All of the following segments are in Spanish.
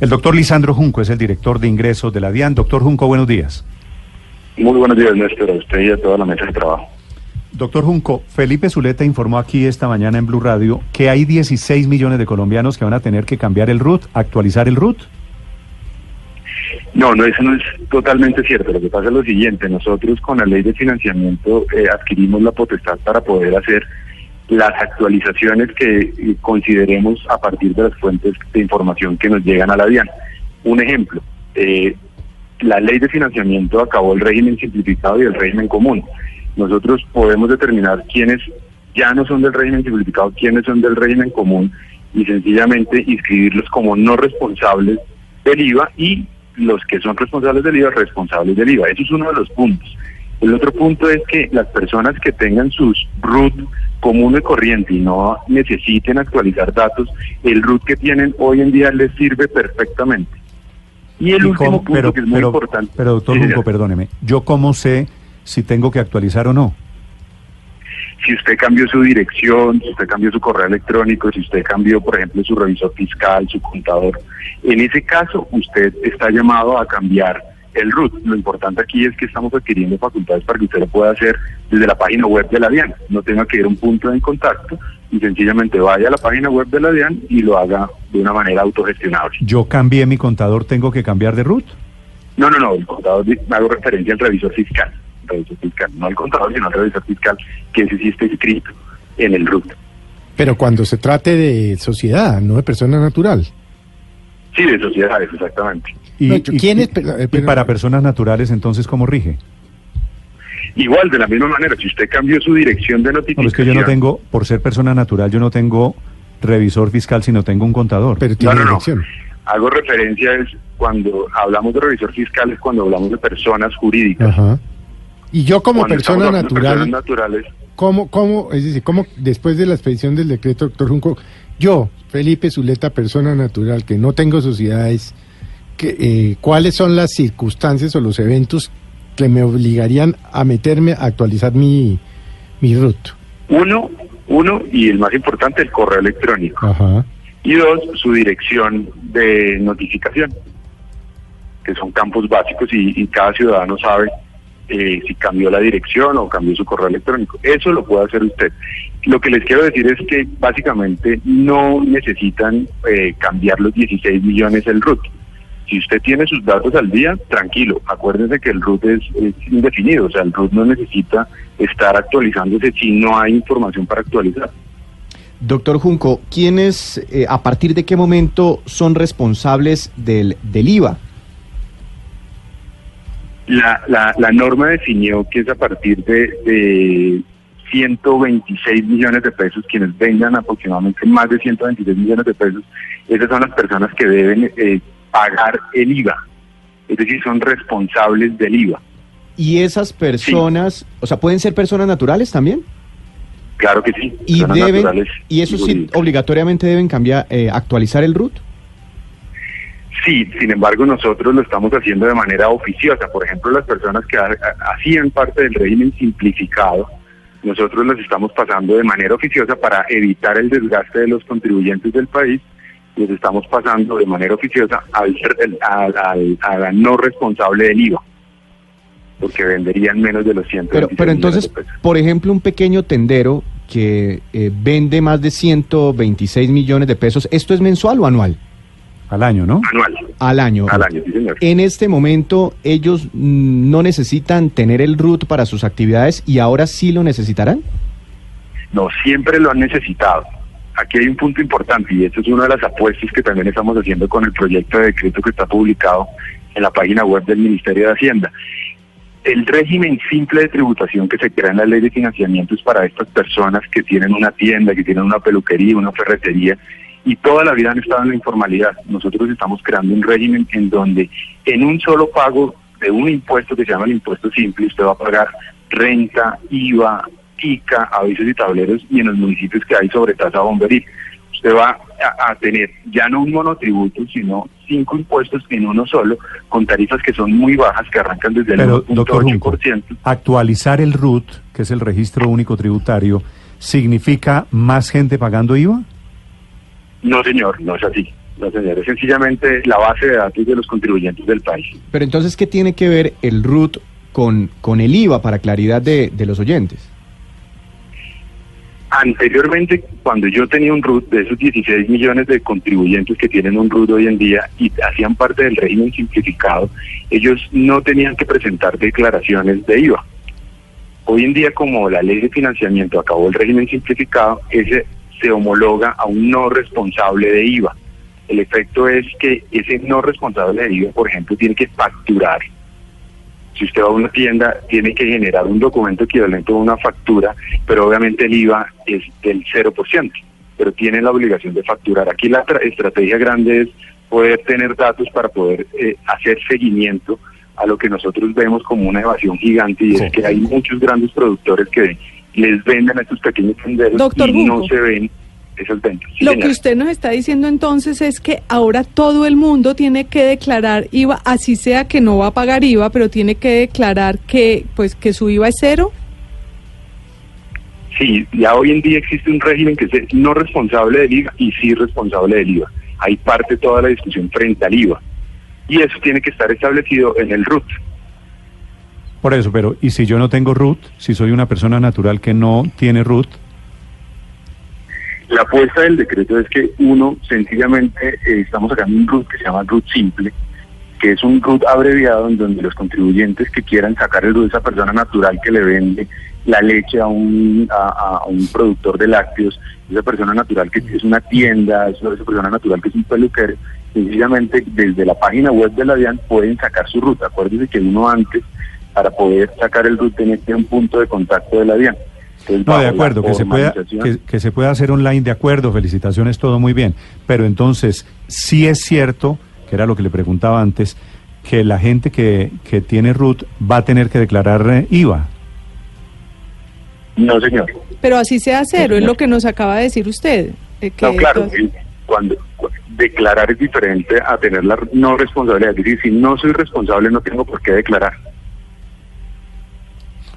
El doctor Lisandro Junco es el director de ingresos de la DIAN. Doctor Junco, buenos días. Muy buenos días, Néstor, a usted y a toda la mesa de trabajo. Doctor Junco, Felipe Zuleta informó aquí esta mañana en Blue Radio que hay 16 millones de colombianos que van a tener que cambiar el RUT, actualizar el RUT. No, no, eso no es totalmente cierto. Lo que pasa es lo siguiente, nosotros con la ley de financiamiento eh, adquirimos la potestad para poder hacer las actualizaciones que eh, consideremos a partir de las fuentes de información que nos llegan a la DIAN. Un ejemplo, eh, la ley de financiamiento acabó el régimen simplificado y el régimen común. Nosotros podemos determinar quiénes ya no son del régimen simplificado, quiénes son del régimen común y sencillamente inscribirlos como no responsables del IVA y los que son responsables del IVA, responsables del IVA. Eso es uno de los puntos. El otro punto es que las personas que tengan sus RUT común y corriente y no necesiten actualizar datos, el RUT que tienen hoy en día les sirve perfectamente. Y el último punto que es muy importante. Pero doctor Junco, perdóneme, ¿yo cómo sé si tengo que actualizar o no? Si usted cambió su dirección, si usted cambió su correo electrónico, si usted cambió, por ejemplo, su revisor fiscal, su contador, en ese caso usted está llamado a cambiar el RUT. Lo importante aquí es que estamos adquiriendo facultades para que usted lo pueda hacer desde la página web de la DIAN. No tenga que ir a un punto de contacto y sencillamente vaya a la página web de la DIAN y lo haga de una manera autogestionable. ¿Yo cambié mi contador, tengo que cambiar de RUT? No, no, no, el contador, hago referencia al revisor fiscal, revisor fiscal, no al contador, sino al revisor fiscal, que ese sí está inscrito en el RUT. Pero cuando se trate de sociedad, no de persona natural. Sí, de sociedades, exactamente. ¿Y, ¿quién es, para personas naturales entonces cómo rige? Igual, de la misma manera, si usted cambió su dirección de notificación... No, es que yo no tengo, por ser persona natural, yo no tengo revisor fiscal, sino tengo un contador. Pero tiene no, no, Hago referencia es cuando hablamos de revisor fiscal, es cuando hablamos de personas jurídicas. Ajá. Y yo como persona natural... naturales... ¿Cómo, cómo, es decir, cómo después de la expedición del decreto, doctor Junco, yo, Felipe Zuleta, persona natural, que no tengo sociedades eh, cuáles son las circunstancias o los eventos que me obligarían a meterme a actualizar mi, mi root. Uno, uno, y el más importante, el correo electrónico. Y dos, su dirección de notificación, que son campos básicos y, cada ciudadano sabe eh, si cambió la dirección o cambió su correo electrónico. Eso lo puede hacer usted. Lo que les quiero decir es que básicamente no necesitan eh, cambiar los 16 millones el RUT. Si usted tiene sus datos al día, tranquilo, acuérdense que el RUT es, indefinido, o sea, el RUT no necesita estar actualizándose si no hay información para actualizar. Doctor Junco, ¿quiénes, eh, a partir de qué momento son responsables del, del IVA? La, la, la, norma definió que es a partir de, de 126 millones de pesos, quienes vengan aproximadamente más de 126 millones de pesos, esas son las personas que deben eh, pagar el IVA, es decir, son responsables del IVA. ¿Y esas personas, o sea, pueden ser personas naturales también? Claro que sí. ¿Y, deben, ¿y eso sí obligatoriamente deben cambiar, eh, actualizar el RUT? Sí, sin embargo nosotros lo estamos haciendo de manera oficiosa. Por ejemplo, las personas que hacían parte del régimen simplificado, nosotros las estamos pasando de manera oficiosa para evitar el desgaste de los contribuyentes del país les estamos pasando de manera oficiosa al, a la no responsable del IVA, porque venderían menos de los 100 Pero, pero entonces, por ejemplo, un pequeño tendero que eh, vende más de 126 millones de pesos, ¿esto es mensual o anual? Al año, ¿no? Anual. Al año. Al año, sí, señor. En este momento, ellos mm, no necesitan tener el RUT para sus actividades y ahora sí lo necesitarán. No, siempre lo han necesitado aquí hay un punto importante y esto es una de las apuestas que también estamos haciendo con el proyecto de decreto que está publicado en la página web del Ministerio de Hacienda. El régimen simple de tributación que se crea en la ley de financiamiento es para estas personas que tienen una tienda, que tienen una peluquería, una ferretería y toda la vida han estado en la informalidad. Nosotros estamos creando un régimen en donde en un solo pago de un impuesto que se llama el impuesto simple, usted va a pagar renta, IVA, ICA, avisos y tableros y en los municipios que hay sobre tasa bomberil. Usted va a, tener ya no un monotributo, sino cinco impuestos en uno solo, con tarifas que son muy bajas, que arrancan desde el 1.8%. Actualizar el RUT, que es el registro único tributario, ¿significa más gente pagando IVA? No, señor, no es así. No, señor, es sencillamente la base de datos de los contribuyentes del país. Pero entonces, ¿qué tiene que ver el RUT con, con el IVA para claridad de, de los oyentes? Anteriormente, cuando yo tenía un RUT de esos 16 millones de contribuyentes que tienen un RUT hoy en día y hacían parte del régimen simplificado, ellos no tenían que presentar declaraciones de IVA. Hoy en día, como la ley de financiamiento acabó el régimen simplificado, ese se homologa a un no responsable de IVA. El efecto es que ese no responsable de IVA, por ejemplo, tiene que facturar si usted va a una tienda, tiene que generar un documento equivalente a una factura, pero obviamente el IVA es del 0%, pero tiene la obligación de facturar. Aquí la estrategia grande es poder tener datos para poder eh, hacer seguimiento a lo que nosotros vemos como una evasión gigante y es que hay muchos grandes productores que les venden a estos pequeños tenderos y no se ven lo que usted nos está diciendo entonces es que ahora todo el mundo tiene que declarar IVA, así sea que no va a pagar IVA, pero tiene que declarar que pues que su IVA es cero. Sí, ya hoy en día existe un régimen que es no responsable del IVA y sí responsable del IVA. Hay parte toda la discusión frente al IVA. Y eso tiene que estar establecido en el RUT. Por eso, pero ¿y si yo no tengo RUT? Si soy una persona natural que no tiene RUT, la apuesta del decreto es que uno, sencillamente, eh, estamos sacando un RUT que se llama RUT simple, que es un RUT abreviado en donde los contribuyentes que quieran sacar el RUT de esa persona natural que le vende la leche a un, a, un productor de lácteos, esa persona natural que es una tienda, esa persona natural que es un peluquero, sencillamente desde la página web de la pueden sacar su ruta. Acuérdense que uno antes, para poder sacar el RUT, tenía que tener un punto de contacto de la no, de acuerdo, que se, pueda, que, se pueda hacer online, de acuerdo, felicitaciones, todo muy bien. Pero entonces, sí es cierto, que era lo que le preguntaba antes, que la gente que, que tiene RUT va a tener que declarar eh, IVA. No, señor. Pero así sea cero, es lo que nos acaba de decir usted. Eh, no, claro, cuando, declarar es diferente a tener la no responsabilidad. Es decir, si no soy responsable, no tengo por qué declarar.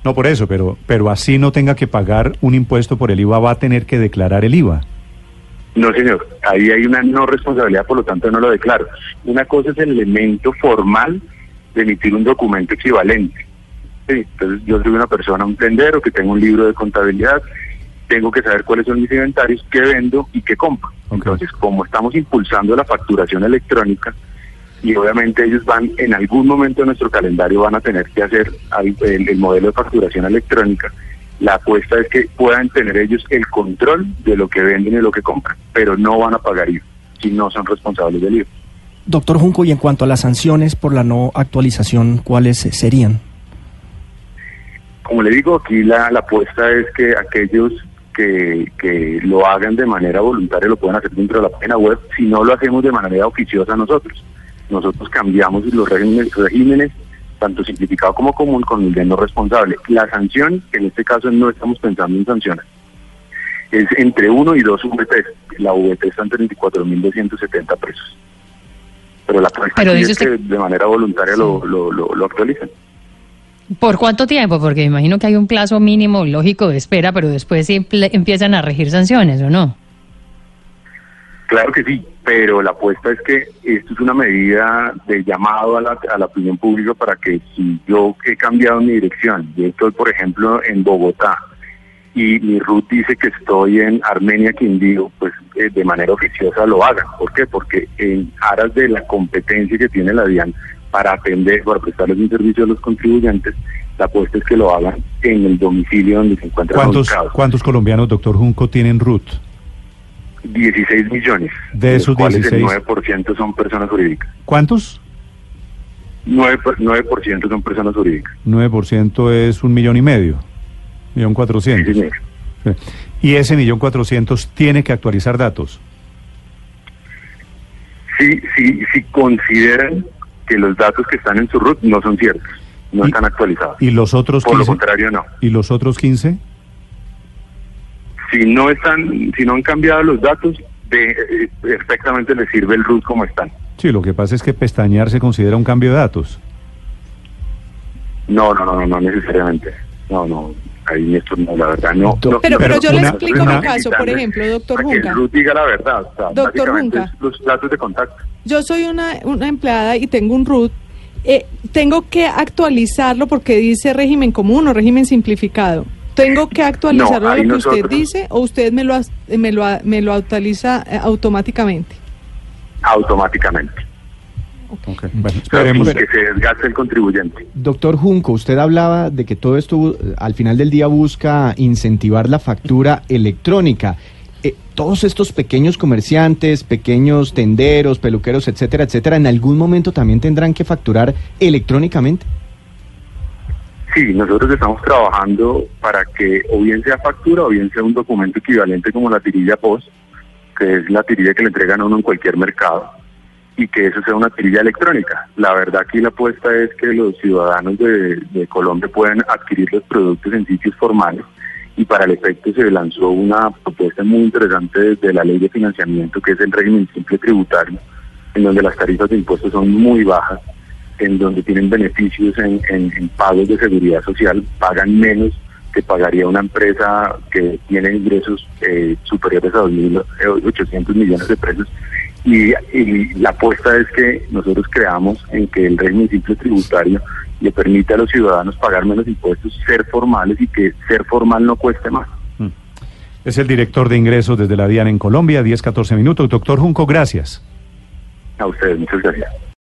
No por eso, pero, pero así no tenga que pagar un impuesto por el IVA, va a tener que declarar el IVA. No, señor. Ahí hay una no responsabilidad, por lo tanto no lo declaro. Una cosa es el elemento formal de emitir un documento equivalente. entonces yo soy una persona, un tendero que tengo un libro de contabilidad, tengo que saber cuáles son mis inventarios, qué vendo y qué compro. Entonces, como estamos impulsando la facturación electrónica, y obviamente ellos van en algún momento de nuestro calendario van a tener que hacer el, modelo de facturación electrónica. La apuesta es que puedan tener ellos el control de lo que venden y lo que compran, pero no van a pagar IVA si no son responsables del IVA. Doctor Junco, y en cuanto a las sanciones por la no actualización, ¿cuáles serían? Como le digo, aquí la, la apuesta es que aquellos que, que, lo hagan de manera voluntaria lo puedan hacer dentro de la página web, si no lo hacemos de manera oficiosa nosotros nosotros cambiamos los regímenes, regímenes tanto simplificado como común, con el de no responsable. La sanción, que en este caso no estamos pensando en sanciones, es entre uno y dos VT. La VT está en 34.270 pesos. Pero la Pero es que de manera voluntaria lo, lo, lo, actualizan. ¿Por cuánto tiempo? Porque imagino que hay un plazo mínimo lógico de espera, pero después sí empiezan a regir sanciones, ¿o no? Claro que sí, pero la apuesta es que esto es una medida de llamado a la, a la opinión pública para que si yo he cambiado mi dirección, yo estoy por ejemplo en Bogotá y mi RUT dice que estoy en Armenia, Quindío, pues eh, de manera oficiosa lo hagan. ¿Por qué? Porque en aras de la competencia que tiene la DIAN para atender, para prestarles un servicio a los contribuyentes, la apuesta es que lo hagan en el domicilio donde se encuentran ¿Cuántos, ¿Cuántos colombianos, doctor Junco, tienen RUT? 16 millones. De esos 16. El 9% son personas jurídicas. ¿Cuántos? 9%, 9 son personas jurídicas. 9% es un millón y medio. Millón cuatrocientos. Y ese millón cuatrocientos tiene que actualizar datos. Sí, sí, si consideran que los datos que están en su RUT no son ciertos, no están actualizados. ¿Y los otros Por lo contrario, no. ¿Y los otros 15? Si no están, si no han cambiado los datos, de, eh, perfectamente les sirve el RUT como están. Sí, lo que pasa es que pestañear se considera un cambio de datos. No, no, no, no, no necesariamente. No, no. ahí Néstor, no, la verdad no. pero, pero, yo le explico mi caso, por ejemplo, doctor Junca. Que diga la verdad, doctor Junca. Los datos de contacto. Yo soy una, una empleada y tengo un RUT. Eh, tengo que actualizarlo porque dice régimen común o régimen simplificado. ¿Tengo que actualizarlo a lo que usted dice o usted me lo, me lo, me lo actualiza eh, automáticamente? Automáticamente. Okay. Bueno, que se desgaste el contribuyente. Doctor Junco, usted hablaba de que todo esto al final del día busca incentivar la factura electrónica. Eh, todos estos pequeños comerciantes, pequeños tenderos, peluqueros, etcétera, etcétera, en algún momento también tendrán que facturar electrónicamente. Sí, nosotros estamos trabajando para que o bien sea factura o bien sea un documento equivalente como la tirilla POS, que es la tirilla que le entregan a uno en cualquier mercado, y que eso sea una tirilla electrónica. La verdad aquí la apuesta es que los ciudadanos de, Colombia puedan adquirir los productos en sitios formales y para el efecto se lanzó una propuesta muy interesante desde la ley de financiamiento, que es el régimen simple tributario, en donde las tarifas de impuestos son muy bajas en donde tienen beneficios en, pagos de seguridad social, pagan menos que pagaría una empresa que tiene ingresos eh, superiores a 2.800 millones de pesos. Y, la apuesta es que nosotros creamos en que el régimen simple tributario le permite a los ciudadanos pagar menos impuestos, ser formales y que ser formal no cueste más. Mm. Es el director de ingresos desde la DIAN en Colombia, 10-14 minutos. Doctor Junco, gracias. A ustedes, muchas gracias.